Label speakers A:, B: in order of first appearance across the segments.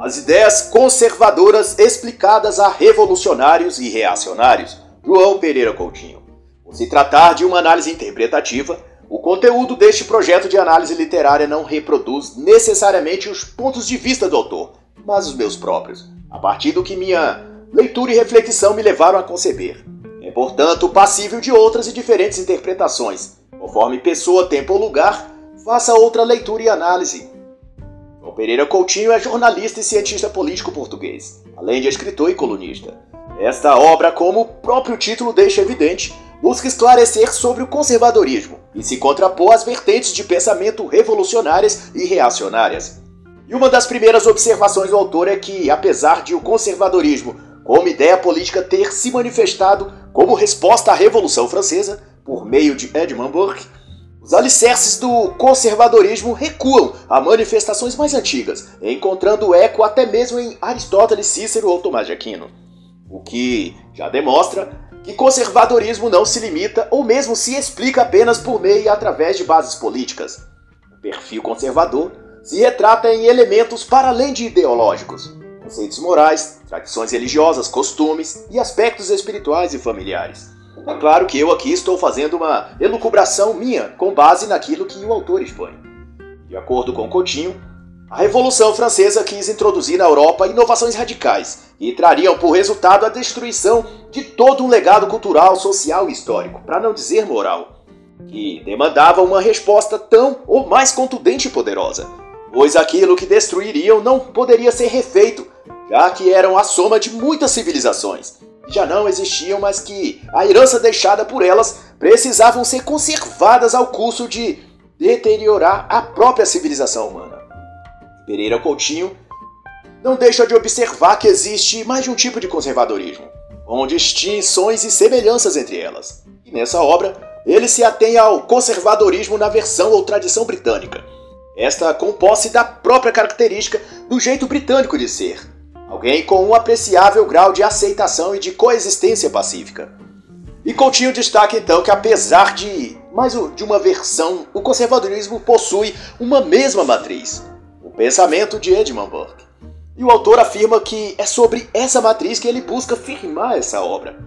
A: As ideias conservadoras explicadas a revolucionários e reacionários. João Pereira Coutinho. Por se tratar de uma análise interpretativa, o conteúdo deste projeto de análise literária não reproduz necessariamente os pontos de vista do autor, mas os meus próprios, a partir do que minha leitura e reflexão me levaram a conceber. É, portanto, passível de outras e diferentes interpretações, conforme pessoa, tempo ou lugar, faça outra leitura e análise. João Pereira Coutinho é jornalista e cientista político português, além de escritor e colunista. Esta obra, como o próprio título deixa evidente, busca esclarecer sobre o conservadorismo e se contrapor às vertentes de pensamento revolucionárias e reacionárias. E uma das primeiras observações do autor é que, apesar de o conservadorismo como ideia política ter se manifestado como resposta à Revolução Francesa, por meio de Edmund Burke, os alicerces do conservadorismo recuam a manifestações mais antigas, encontrando eco até mesmo em Aristóteles, Cícero ou Tomás de Aquino. O que já demonstra que conservadorismo não se limita ou mesmo se explica apenas por meio e através de bases políticas. O perfil conservador se retrata em elementos para além de ideológicos, conceitos morais, tradições religiosas, costumes e aspectos espirituais e familiares. É claro que eu aqui estou fazendo uma elucubração minha com base naquilo que o autor expõe. De acordo com Coutinho, a Revolução Francesa quis introduzir na Europa inovações radicais e trariam por resultado a destruição de todo um legado cultural, social e histórico, para não dizer moral, que demandava uma resposta tão ou mais contundente e poderosa, pois aquilo que destruiriam não poderia ser refeito, já que eram a soma de muitas civilizações, já não existiam, mas que a herança deixada por elas precisavam ser conservadas ao custo de deteriorar a própria civilização humana. Pereira Coutinho não deixa de observar que existe mais de um tipo de conservadorismo, com distinções e semelhanças entre elas. E nessa obra, ele se atém ao conservadorismo na versão ou tradição britânica. Esta com posse da própria característica do jeito britânico de ser. Alguém com um apreciável grau de aceitação e de coexistência pacífica. E Coutinho destaca então que apesar de mais de uma versão, o conservadorismo possui uma mesma matriz, Pensamento de Edmund Burke. E o autor afirma que é sobre essa matriz que ele busca firmar essa obra.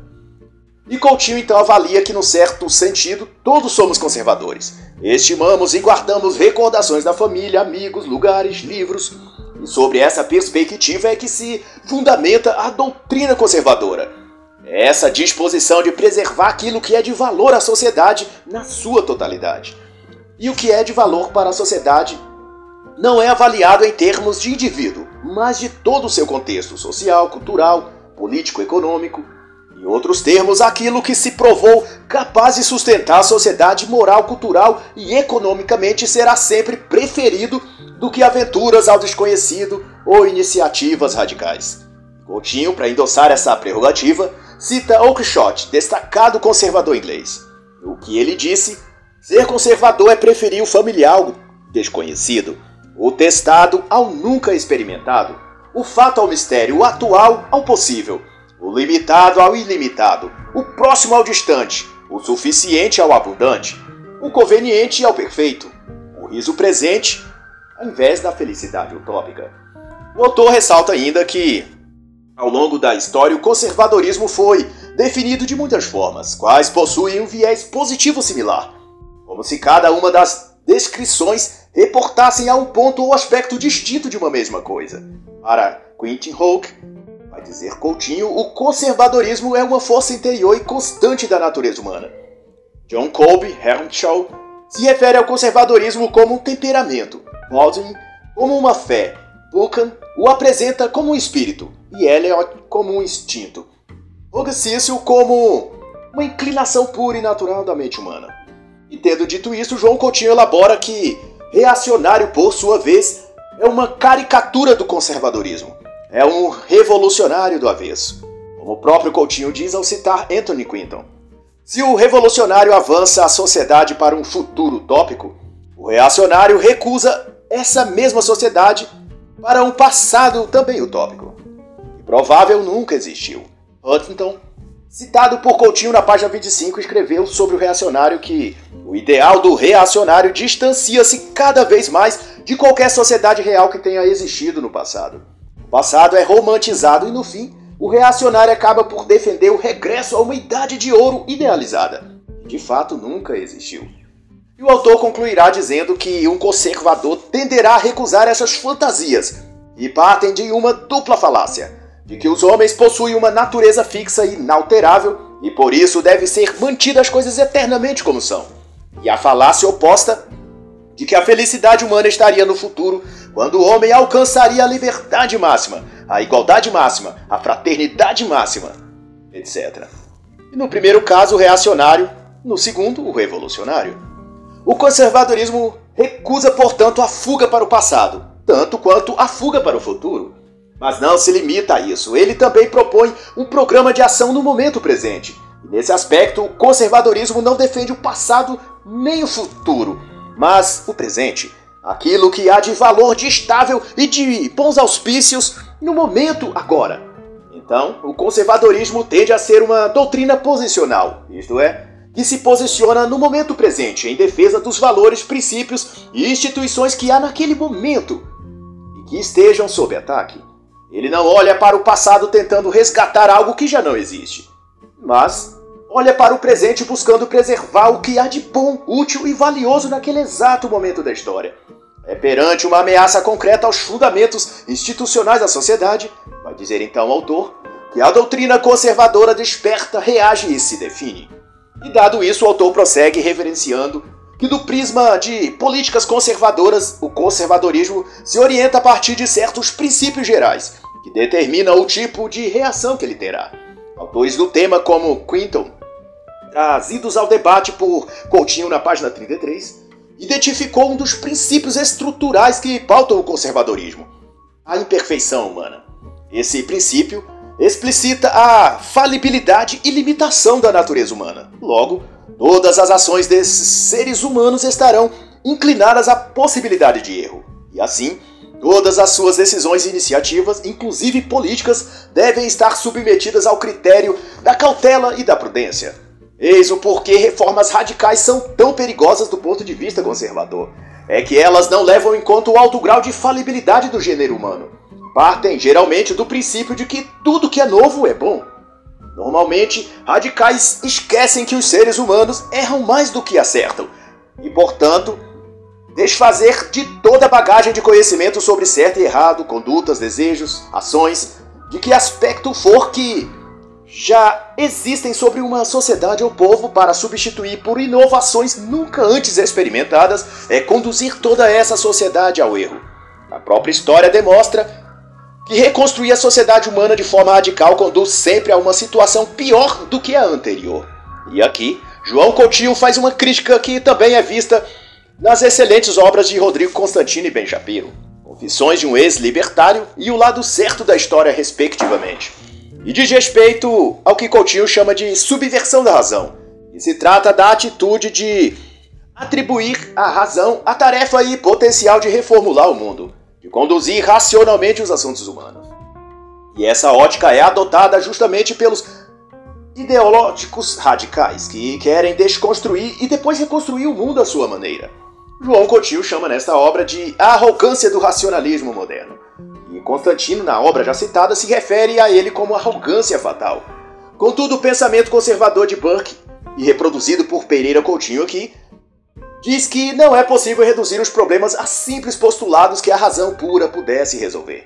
A: E Coutinho então avalia que, num certo sentido, todos somos conservadores. Estimamos e guardamos recordações da família, amigos, lugares, livros. Sobre essa perspectiva é que se fundamenta a doutrina conservadora. Essa disposição de preservar aquilo que é de valor à sociedade na sua totalidade. E o que é de valor para a sociedade não é avaliado em termos de indivíduo, mas de todo o seu contexto social, cultural, político, econômico. Em outros termos, aquilo que se provou capaz de sustentar a sociedade moral, cultural e economicamente será sempre preferido do que aventuras ao desconhecido ou iniciativas radicais. Coutinho, para endossar essa prerrogativa, cita Oakeshott, destacado conservador inglês. O que ele disse, ser conservador é preferir o familiar ao desconhecido o testado ao nunca experimentado, o fato ao mistério, o atual ao possível, o limitado ao ilimitado, o próximo ao distante, o suficiente ao abundante, o conveniente ao perfeito, o riso presente ao invés da felicidade utópica. O autor ressalta ainda que, ao longo da história, o conservadorismo foi definido de muitas formas, quais possuem um viés positivo similar, como se cada uma das descrições reportassem a um ponto ou aspecto distinto de uma mesma coisa. Para Quentin Hawke, dizer Coutinho, o conservadorismo é uma força interior e constante da natureza humana. John Colby Hermshaw se refere ao conservadorismo como um temperamento, Baldwin como uma fé, Buchan o apresenta como um espírito e Eliot como um instinto. Cecil como uma inclinação pura e natural da mente humana. E tendo dito isso, João Coutinho elabora que Reacionário, por sua vez, é uma caricatura do conservadorismo. É um revolucionário do avesso. Como o próprio Coutinho diz ao citar Anthony Quinton. Se o revolucionário avança a sociedade para um futuro utópico, o reacionário recusa essa mesma sociedade para um passado também utópico. E provável nunca existiu. Huntington Citado por Coutinho na página 25, escreveu sobre o reacionário que o ideal do reacionário distancia-se cada vez mais de qualquer sociedade real que tenha existido no passado. Passado é romantizado e, no fim, o reacionário acaba por defender o regresso a uma idade de ouro idealizada, que de fato nunca existiu. E o autor concluirá dizendo que um conservador tenderá a recusar essas fantasias e partem de uma dupla falácia, de que os homens possuem uma natureza fixa e inalterável e por isso devem ser mantidas as coisas eternamente como são. E a falácia oposta de que a felicidade humana estaria no futuro quando o homem alcançaria a liberdade máxima, a igualdade máxima, a fraternidade máxima, etc. E no primeiro caso, o reacionário, no segundo, o revolucionário. O conservadorismo recusa, portanto, a fuga para o passado, tanto quanto a fuga para o futuro. Mas não se limita a isso, ele também propõe um programa de ação no momento presente. E nesse aspecto, o conservadorismo não defende o passado nem o futuro, mas o presente, aquilo que há de valor de estável e de bons auspícios no momento agora. Então, o conservadorismo tende a ser uma doutrina posicional, isto é, que se posiciona no momento presente em defesa dos valores, princípios e instituições que há naquele momento e que estejam sob ataque. Ele não olha para o passado tentando resgatar algo que já não existe, mas olha para o presente buscando preservar o que há de bom, útil e valioso naquele exato momento da história. É perante uma ameaça concreta aos fundamentos institucionais da sociedade, vai dizer então o autor, que a doutrina conservadora desperta, reage e se define. E dado isso, o autor prossegue reverenciando que do prisma de políticas conservadoras, o conservadorismo se orienta a partir de certos princípios gerais, que determinam o tipo de reação que ele terá. Autores do tema como Quinton, trazidos ao debate por Coutinho na página 33, identificou um dos princípios estruturais que pautam o conservadorismo, a imperfeição humana. Esse princípio explicita a falibilidade e limitação da natureza humana. Logo, todas as ações desses seres humanos estarão inclinadas à possibilidade de erro. E assim, todas as suas decisões e iniciativas, inclusive políticas, devem estar submetidas ao critério da cautela e da prudência. Eis o porquê reformas radicais são tão perigosas do ponto de vista conservador. É que elas não levam em conta o alto grau de falibilidade do gênero humano partem geralmente do princípio de que tudo que é novo é bom. Normalmente, radicais esquecem que os seres humanos erram mais do que acertam e, portanto, desfazer de toda a bagagem de conhecimento sobre certo e errado, condutas, desejos, ações, de que aspecto for que já existem sobre uma sociedade ou povo para substituir por inovações nunca antes experimentadas, é conduzir toda essa sociedade ao erro. A própria história demonstra que reconstruir a sociedade humana de forma radical conduz sempre a uma situação pior do que a anterior. E aqui, João Coutinho faz uma crítica que também é vista nas excelentes obras de Rodrigo Constantino e Ben Shapiro, Confissões de um Ex-Libertário e O Lado Certo da História, respectivamente. E diz respeito ao que Coutinho chama de subversão da razão, e se trata da atitude de atribuir à razão a tarefa e potencial de reformular o mundo de conduzir racionalmente os assuntos humanos. E essa ótica é adotada justamente pelos ideológicos radicais que querem desconstruir e depois reconstruir o mundo à sua maneira. João Coutinho chama nesta obra de a arrogância do racionalismo moderno. Constantino, na obra já citada, se refere a ele como arrogância fatal. Contudo, o pensamento conservador de Burke, e reproduzido por Pereira Coutinho aqui, diz que não é possível reduzir os problemas a simples postulados que a razão pura pudesse resolver.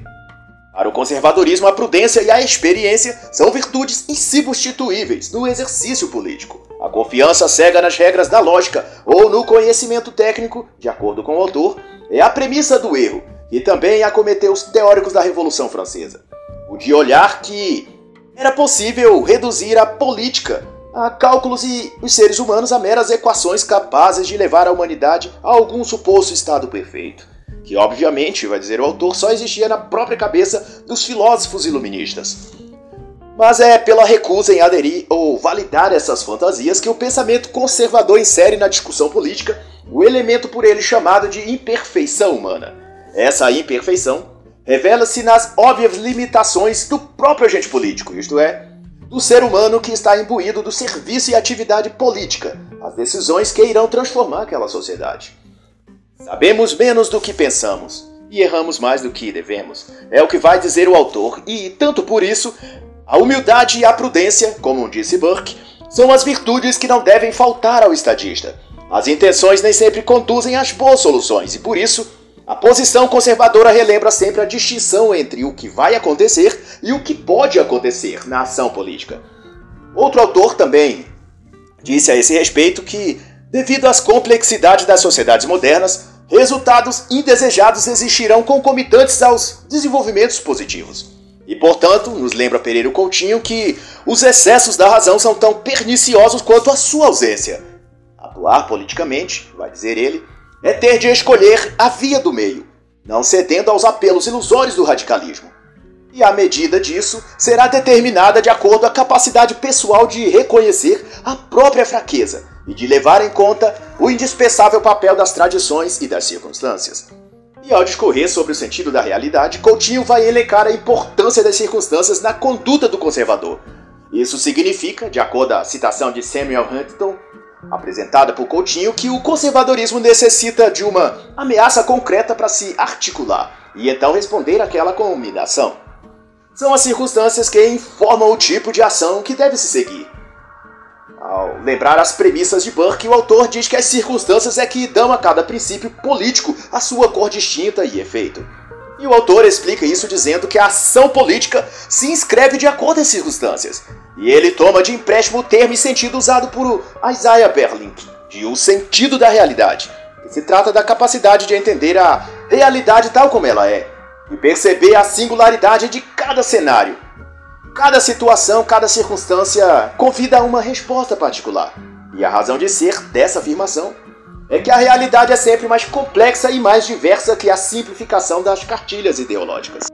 A: Para o conservadorismo, a prudência e a experiência são virtudes insubstituíveis no exercício político. A confiança cega nas regras da lógica ou no conhecimento técnico, de acordo com o autor, é a premissa do erro, e também acometeu os teóricos da Revolução Francesa. O de olhar que era possível reduzir a política a cálculos e os seres humanos a meras equações capazes de levar a humanidade a algum suposto estado perfeito, que obviamente, vai dizer o autor, só existia na própria cabeça dos filósofos iluministas. Mas é pela recusa em aderir ou validar essas fantasias que o pensamento conservador insere na discussão política o elemento por ele chamado de imperfeição humana. Essa imperfeição revela-se nas óbvias limitações do próprio agente político, isto é, do ser humano que está imbuído do serviço e atividade política, as decisões que irão transformar aquela sociedade. Sabemos menos do que pensamos, e erramos mais do que devemos. É o que vai dizer o autor, e tanto por isso, a humildade e a prudência, como disse Burke, são as virtudes que não devem faltar ao estadista. As intenções nem sempre conduzem às boas soluções, e por isso, a posição conservadora relembra sempre a distinção entre o que vai acontecer e o que pode acontecer na ação política. Outro autor também disse a esse respeito que, devido às complexidades das sociedades modernas, resultados indesejados existirão concomitantes aos desenvolvimentos positivos. E, portanto, nos lembra Pereira Coutinho que os excessos da razão são tão perniciosos quanto a sua ausência. Atuar politicamente, vai dizer ele, é ter de escolher a via do meio, não cedendo aos apelos ilusórios do radicalismo. E a medida disso será determinada de acordo com a capacidade pessoal de reconhecer a própria fraqueza e de levar em conta o indispensável papel das tradições e das circunstâncias. E ao discorrer sobre o sentido da realidade, Coutinho vai elencar a importância das circunstâncias na conduta do conservador. Isso significa, de acordo com a citação de Samuel Huntington, apresentada por Coutinho, que o conservadorismo necessita de uma ameaça concreta para se articular e então responder àquela combinação. São as circunstâncias que informam o tipo de ação que deve se seguir. Ao lembrar as premissas de Burke, o autor diz que as circunstâncias é que dão a cada princípio político a sua cor distinta e efeito. E o autor explica isso dizendo que a ação política se inscreve de acordo às circunstâncias. E ele toma de empréstimo o termo e sentido usado por Isaiah Berlin, de o sentido da realidade. Que se trata da capacidade de entender a realidade tal como ela é e perceber a singularidade de cada cenário. Cada situação, cada circunstância convida a uma resposta particular. E a razão de ser dessa afirmação é que a realidade é sempre mais complexa e mais diversa que a simplificação das cartilhas ideológicas.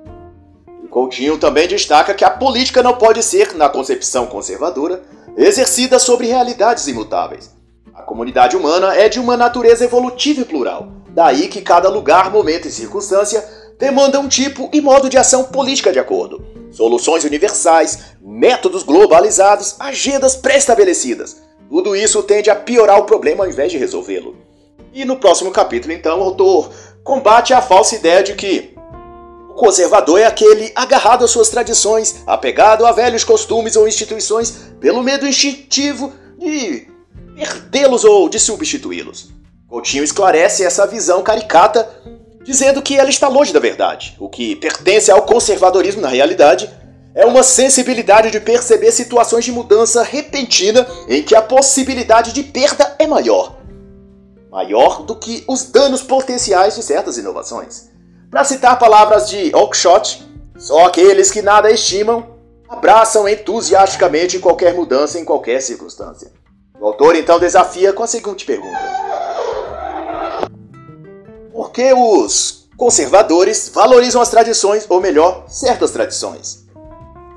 A: Coutinho também destaca que a política não pode ser, na concepção conservadora, exercida sobre realidades imutáveis. A comunidade humana é de uma natureza evolutiva e plural, daí que cada lugar, momento e circunstância demanda um tipo e modo de ação política de acordo. Soluções universais, métodos globalizados, agendas pré-estabelecidas. Tudo isso tende a piorar o problema ao invés de resolvê-lo. E no próximo capítulo, então, o autor combate a falsa ideia de que o conservador é aquele agarrado às suas tradições, apegado a velhos costumes ou instituições, pelo medo instintivo de perdê-los ou de substituí-los. Coutinho esclarece essa visão caricata, dizendo que ela está longe da verdade. O que pertence ao conservadorismo, na realidade, é uma sensibilidade de perceber situações de mudança repentina em que a possibilidade de perda é maior maior do que os danos potenciais de certas inovações. Para citar palavras de Oakeshott, só aqueles que nada estimam abraçam entusiasticamente qualquer mudança em qualquer circunstância. O autor então desafia com a seguinte pergunta: Por que os conservadores valorizam as tradições, ou melhor, certas tradições?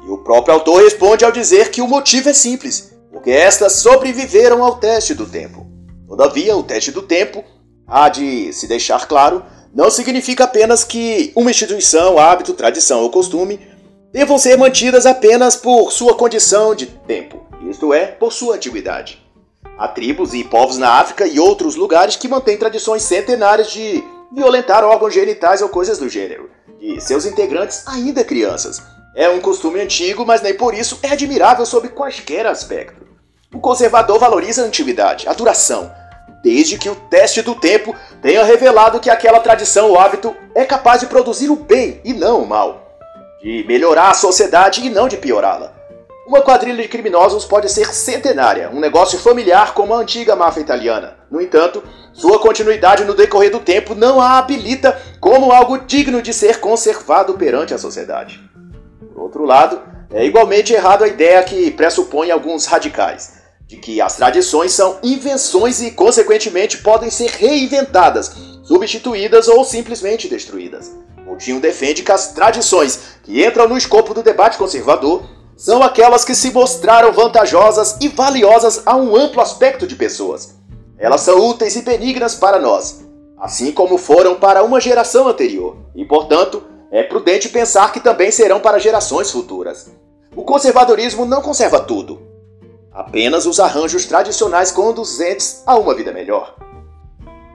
A: E o próprio autor responde ao dizer que o motivo é simples, porque estas sobreviveram ao teste do tempo. Todavia, o teste do tempo, há de se deixar claro, não significa apenas que uma instituição, hábito, tradição ou costume devam ser mantidas apenas por sua condição de tempo, isto é, por sua antiguidade. Há tribos e povos na África e outros lugares que mantêm tradições centenárias de violentar órgãos genitais ou coisas do gênero, de seus integrantes ainda crianças. É um costume antigo, mas nem por isso é admirável sob quaisquer aspecto. O conservador valoriza a antiguidade, a duração, desde que o teste do tempo tenha revelado que aquela tradição ou hábito é capaz de produzir o bem e não o mal, de melhorar a sociedade e não de piorá-la. Uma quadrilha de criminosos pode ser centenária, um negócio familiar como a antiga máfia italiana. No entanto, sua continuidade no decorrer do tempo não a habilita como algo digno de ser conservado perante a sociedade. Por outro lado, é igualmente errado a ideia que pressupõe alguns radicais de que as tradições são invenções e, consequentemente, podem ser reinventadas, substituídas ou simplesmente destruídas. Moutinho defende que as tradições que entram no escopo do debate conservador são aquelas que se mostraram vantajosas e valiosas a um amplo aspecto de pessoas. Elas são úteis e benignas para nós, assim como foram para uma geração anterior, e, portanto, é prudente pensar que também serão para gerações futuras. O conservadorismo não conserva tudo, apenas os arranjos tradicionais conduzentes a uma vida melhor.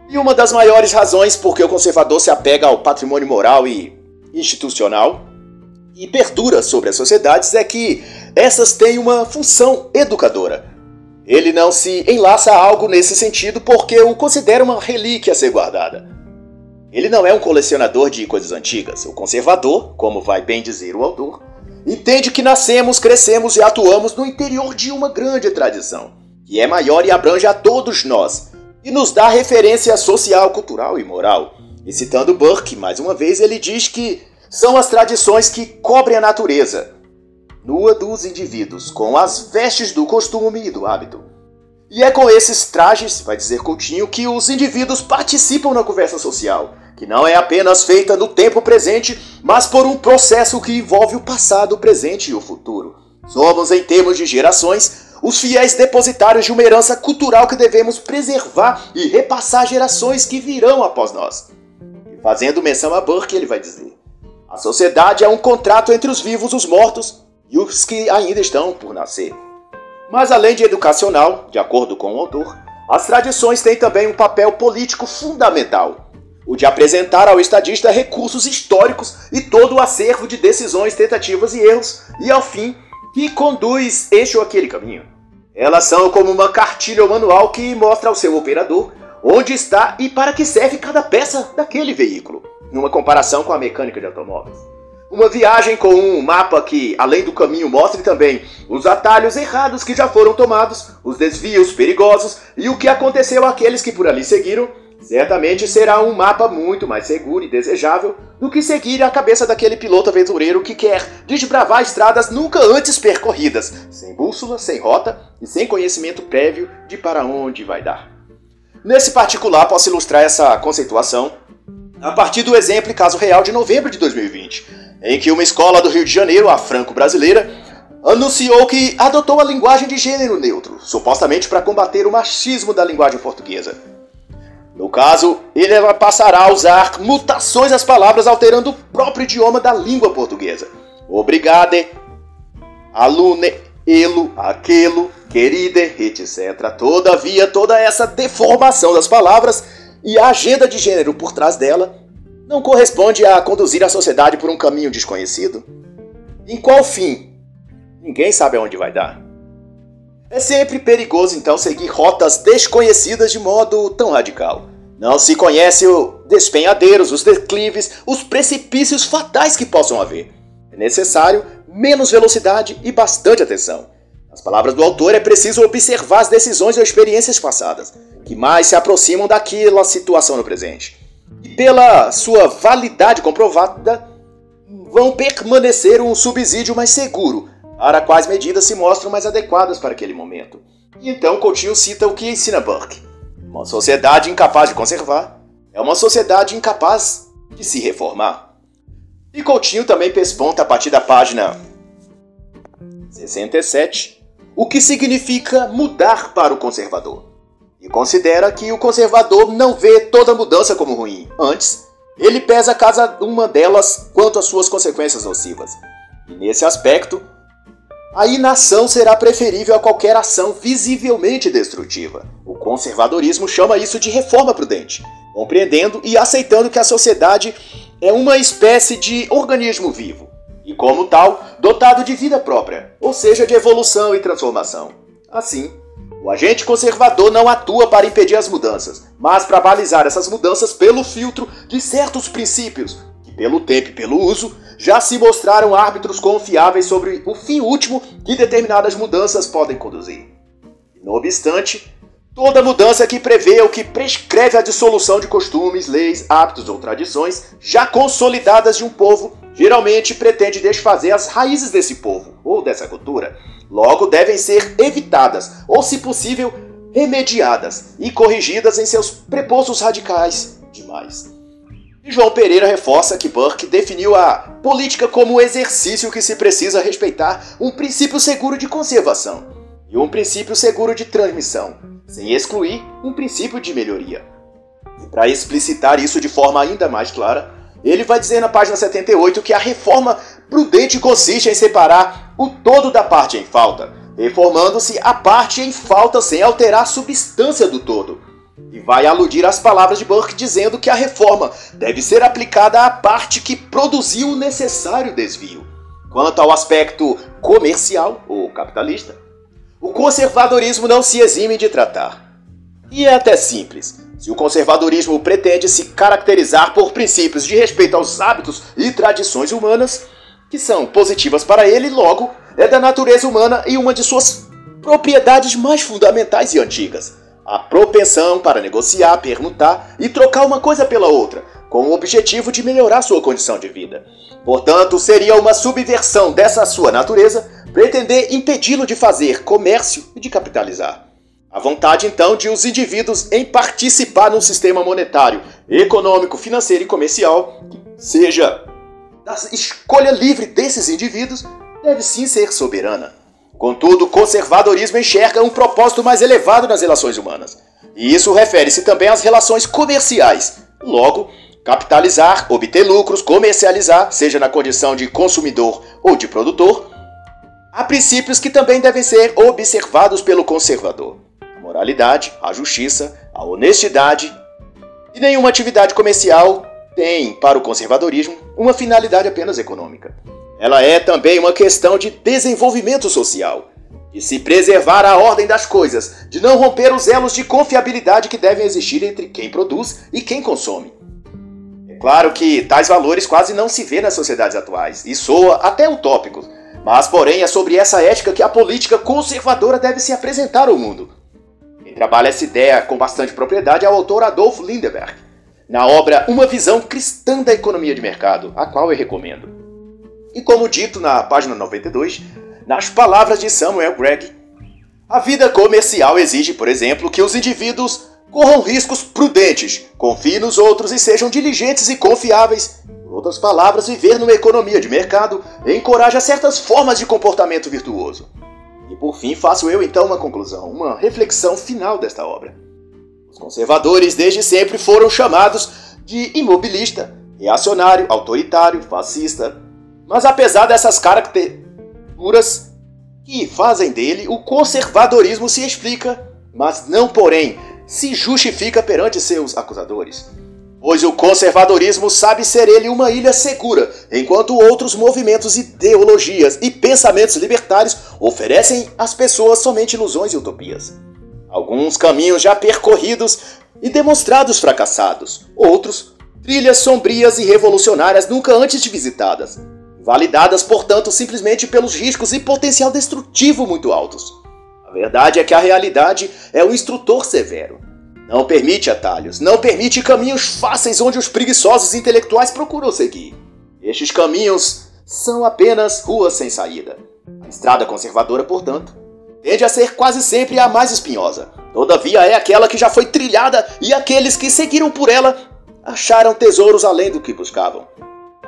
A: E uma das maiores razões por que o conservador se apega ao patrimônio moral e institucional e perdura sobre as sociedades é que essas têm uma função educadora. Ele não se enlaça a algo nesse sentido porque o considera uma relíquia a ser guardada. Ele não é um colecionador de coisas antigas. O conservador, como vai bem dizer o autor, entende que nascemos, crescemos e atuamos no interior de uma grande tradição, que é maior e abrange a todos nós, e nos dá referência social, cultural e moral. E citando Burke, mais uma vez, ele diz que são as tradições que cobrem a natureza, nua dos indivíduos, com as vestes do costume e do hábito. E é com esses trajes, vai dizer Coutinho, que os indivíduos participam na conversa social, que não é apenas feita no tempo presente, mas por um processo que envolve o passado, o presente e o futuro. Somos, em termos de gerações, os fiéis depositários de uma herança cultural que devemos preservar e repassar gerações que virão após nós. E fazendo menção a Burke, ele vai dizer: A sociedade é um contrato entre os vivos, os mortos e os que ainda estão por nascer. Mas além de educacional, de acordo com o autor, as tradições têm também um papel político fundamental o de apresentar ao estadista recursos históricos e todo o acervo de decisões, tentativas e erros, e ao fim, que conduz este ou aquele caminho. Elas são como uma cartilha ou manual que mostra ao seu operador onde está e para que serve cada peça daquele veículo, numa comparação com a mecânica de automóveis. Uma viagem com um mapa que, além do caminho, mostre também os atalhos errados que já foram tomados, os desvios perigosos e o que aconteceu àqueles que por ali seguiram, Certamente será um mapa muito mais seguro e desejável do que seguir a cabeça daquele piloto aventureiro que quer desbravar estradas nunca antes percorridas, sem bússola, sem rota e sem conhecimento prévio de para onde vai dar. Nesse particular, posso ilustrar essa conceituação a partir do exemplo e caso real de novembro de 2020, em que uma escola do Rio de Janeiro, a franco-brasileira, anunciou que adotou a linguagem de gênero neutro, supostamente para combater o machismo da linguagem portuguesa. No caso, ele passará a usar mutações às palavras alterando o próprio idioma da língua portuguesa. Obrigade, alune, elo, aquelo, querida, etc. Todavia, toda essa deformação das palavras e a agenda de gênero por trás dela não corresponde a conduzir a sociedade por um caminho desconhecido? Em qual fim? Ninguém sabe aonde vai dar. É sempre perigoso então seguir rotas desconhecidas de modo tão radical. Não se conhece os despenhadeiros, os declives, os precipícios fatais que possam haver. É necessário menos velocidade e bastante atenção. Nas palavras do autor, é preciso observar as decisões ou experiências passadas, que mais se aproximam daquela situação no presente. E pela sua validade comprovada, vão permanecer um subsídio mais seguro para quais medidas se mostram mais adequadas para aquele momento. E então Coutinho cita o que ensina Burke. Uma sociedade incapaz de conservar é uma sociedade incapaz de se reformar. E Coutinho também pesponta a partir da página 67 o que significa mudar para o conservador. E considera que o conservador não vê toda mudança como ruim. Antes, ele pesa cada uma delas quanto às suas consequências nocivas. E nesse aspecto, a inação será preferível a qualquer ação visivelmente destrutiva. O conservadorismo chama isso de reforma prudente, compreendendo e aceitando que a sociedade é uma espécie de organismo vivo e, como tal, dotado de vida própria, ou seja, de evolução e transformação. Assim, o agente conservador não atua para impedir as mudanças, mas para balizar essas mudanças pelo filtro de certos princípios que, pelo tempo e pelo uso, já se mostraram árbitros confiáveis sobre o fim último que determinadas mudanças podem conduzir. Não obstante, toda mudança que prevê ou que prescreve a dissolução de costumes, leis, hábitos ou tradições já consolidadas de um povo geralmente pretende desfazer as raízes desse povo ou dessa cultura. Logo, devem ser evitadas ou, se possível, remediadas e corrigidas em seus prepostos radicais demais. E João Pereira reforça que Burke definiu a política como o exercício que se precisa respeitar um princípio seguro de conservação e um princípio seguro de transmissão, sem excluir um princípio de melhoria. E para explicitar isso de forma ainda mais clara, ele vai dizer na página 78 que a reforma prudente consiste em separar o todo da parte em falta, reformando-se a parte em falta sem alterar a substância do todo e vai aludir às palavras de Burke dizendo que a reforma deve ser aplicada à parte que produziu o necessário desvio. Quanto ao aspecto comercial ou capitalista, o conservadorismo não se exime de tratar. E é até simples. Se o conservadorismo pretende se caracterizar por princípios de respeito aos hábitos e tradições humanas, que são positivas para ele, logo é da natureza humana e uma de suas propriedades mais fundamentais e antigas. A propensão para negociar, permutar e trocar uma coisa pela outra, com o objetivo de melhorar sua condição de vida. Portanto, seria uma subversão dessa sua natureza pretender impedi-lo de fazer comércio e de capitalizar. A vontade, então, de os indivíduos em participar num sistema monetário, econômico, financeiro e comercial, seja da escolha livre desses indivíduos, deve sim ser soberana. Contudo, o conservadorismo enxerga um propósito mais elevado nas relações humanas. E isso refere-se também às relações comerciais. Logo, capitalizar, obter lucros, comercializar, seja na condição de consumidor ou de produtor, há princípios que também devem ser observados pelo conservador: a moralidade, a justiça, a honestidade. E nenhuma atividade comercial tem, para o conservadorismo, uma finalidade apenas econômica. Ela é também uma questão de desenvolvimento social, de se preservar a ordem das coisas, de não romper os elos de confiabilidade que devem existir entre quem produz e quem consome. É claro que tais valores quase não se vê nas sociedades atuais, e soa até utópico, mas porém é sobre essa ética que a política conservadora deve se apresentar ao mundo. Quem trabalha essa ideia com bastante propriedade é o autor Adolf Lindeberg, na obra Uma Visão Cristã da Economia de Mercado, a qual eu recomendo. E como dito na página 92, nas palavras de Samuel Gregg, a vida comercial exige, por exemplo, que os indivíduos corram riscos prudentes, confiem nos outros e sejam diligentes e confiáveis. Por outras palavras, viver numa economia de mercado encoraja certas formas de comportamento virtuoso. E por fim, faço eu então uma conclusão, uma reflexão final desta obra. Os conservadores desde sempre foram chamados de imobilista, reacionário, autoritário, fascista. Mas apesar dessas características que fazem dele, o conservadorismo se explica, mas não, porém, se justifica perante seus acusadores. Pois o conservadorismo sabe ser ele uma ilha segura, enquanto outros movimentos, ideologias e pensamentos libertários oferecem às pessoas somente ilusões e utopias. Alguns caminhos já percorridos e demonstrados fracassados, outros trilhas sombrias e revolucionárias nunca antes visitadas, validadas, portanto, simplesmente pelos riscos e potencial destrutivo muito altos. A verdade é que a realidade é um instrutor severo. Não permite atalhos, não permite caminhos fáceis onde os preguiçosos intelectuais procuram seguir. Estes caminhos são apenas ruas sem saída. A estrada conservadora, portanto, tende a ser quase sempre a mais espinhosa. Todavia é aquela que já foi trilhada e aqueles que seguiram por ela acharam tesouros além do que buscavam.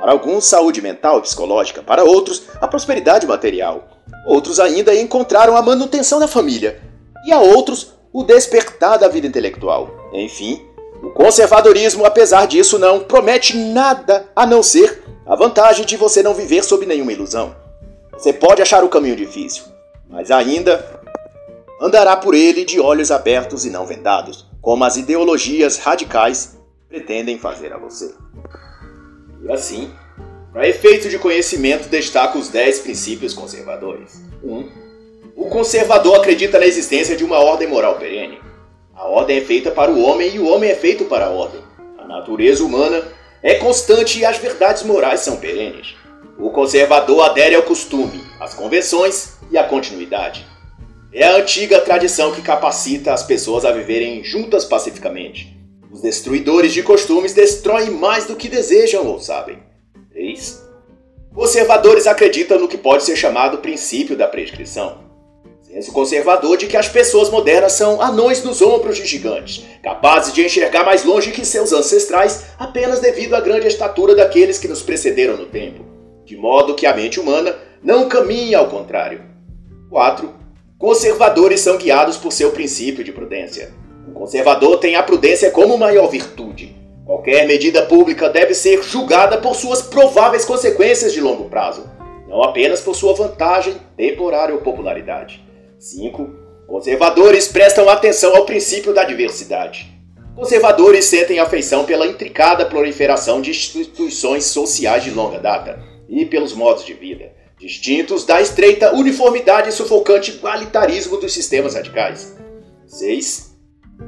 A: Para alguns, saúde mental e psicológica, para outros, a prosperidade material. Outros ainda encontraram a manutenção da família, e a outros, o despertar da vida intelectual. Enfim, o conservadorismo, apesar disso, não promete nada a não ser a vantagem de você não viver sob nenhuma ilusão. Você pode achar o caminho difícil, mas ainda andará por ele de olhos abertos e não vendados, como as ideologias radicais pretendem fazer a você. Assim, para efeito de conhecimento, destaco os 10 princípios conservadores. 1. Um, o conservador acredita na existência de uma ordem moral perene. A ordem é feita para o homem e o homem é feito para a ordem. A natureza humana é constante e as verdades morais são perenes. O conservador adere ao costume, às convenções e à continuidade. É a antiga tradição que capacita as pessoas a viverem juntas pacificamente. Os destruidores de costumes destroem mais do que desejam ou sabem. 3. Conservadores acreditam no que pode ser chamado princípio da prescrição. Senso conservador de que as pessoas modernas são anões nos ombros de gigantes, capazes de enxergar mais longe que seus ancestrais apenas devido à grande estatura daqueles que nos precederam no tempo de modo que a mente humana não caminhe ao contrário. 4. Conservadores são guiados por seu princípio de prudência. O conservador tem a prudência como maior virtude. Qualquer medida pública deve ser julgada por suas prováveis consequências de longo prazo, não apenas por sua vantagem temporária ou popularidade. 5. Conservadores prestam atenção ao princípio da diversidade. Conservadores sentem afeição pela intricada proliferação de instituições sociais de longa data e pelos modos de vida, distintos da estreita uniformidade e sufocante igualitarismo dos sistemas radicais. 6.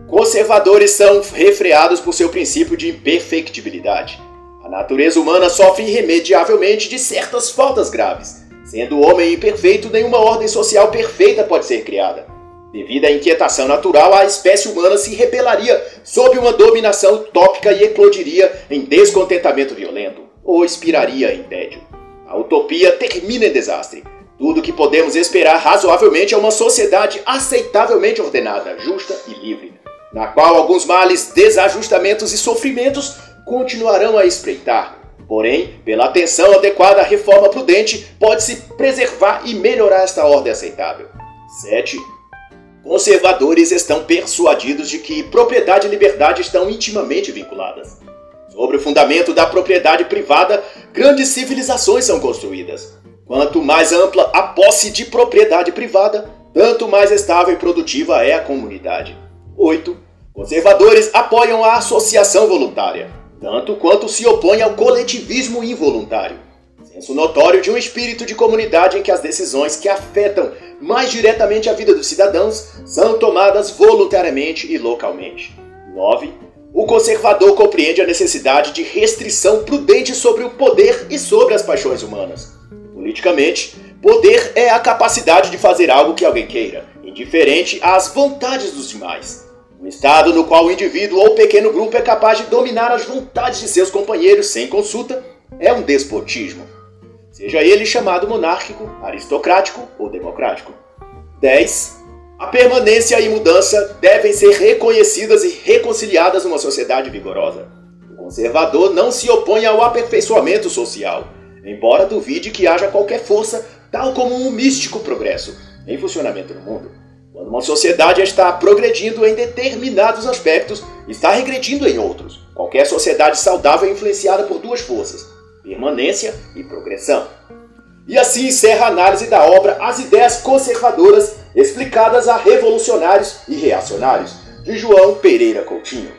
A: Conservadores são refreados por seu princípio de imperfectibilidade. A natureza humana sofre irremediavelmente de certas faltas graves. Sendo o homem imperfeito, nenhuma ordem social perfeita pode ser criada. Devido à inquietação natural, a espécie humana se rebelaria sob uma dominação utópica e eclodiria em descontentamento violento, ou expiraria em tédio. A utopia termina em desastre. Tudo o que podemos esperar razoavelmente é uma sociedade aceitavelmente ordenada, justa e livre, na qual alguns males, desajustamentos e sofrimentos continuarão a espreitar. Porém, pela atenção adequada à reforma prudente, pode-se preservar e melhorar esta ordem aceitável. 7 conservadores estão persuadidos de que propriedade e liberdade estão intimamente vinculadas. Sobre o fundamento da propriedade privada, grandes civilizações são construídas. Quanto mais ampla a posse de propriedade privada, tanto mais estável e produtiva é a comunidade. 8. Conservadores apoiam a associação voluntária, tanto quanto se opõem ao coletivismo involuntário. Senso notório de um espírito de comunidade em que as decisões que afetam mais diretamente a vida dos cidadãos são tomadas voluntariamente e localmente. 9. O conservador compreende a necessidade de restrição prudente sobre o poder e sobre as paixões humanas. Politicamente, poder é a capacidade de fazer algo que alguém queira, indiferente às vontades dos demais. Um estado no qual o indivíduo ou pequeno grupo é capaz de dominar as vontades de seus companheiros sem consulta é um despotismo seja ele chamado monárquico, aristocrático ou democrático. 10. A permanência e mudança devem ser reconhecidas e reconciliadas numa sociedade vigorosa. O conservador não se opõe ao aperfeiçoamento social, embora duvide que haja qualquer força, tal como um místico progresso, em funcionamento no mundo. Quando uma sociedade está progredindo em determinados aspectos, está regredindo em outros. Qualquer sociedade saudável é influenciada por duas forças, permanência e progressão. E assim encerra a análise da obra As Ideias Conservadoras explicadas a revolucionários e reacionários, de João Pereira Coutinho.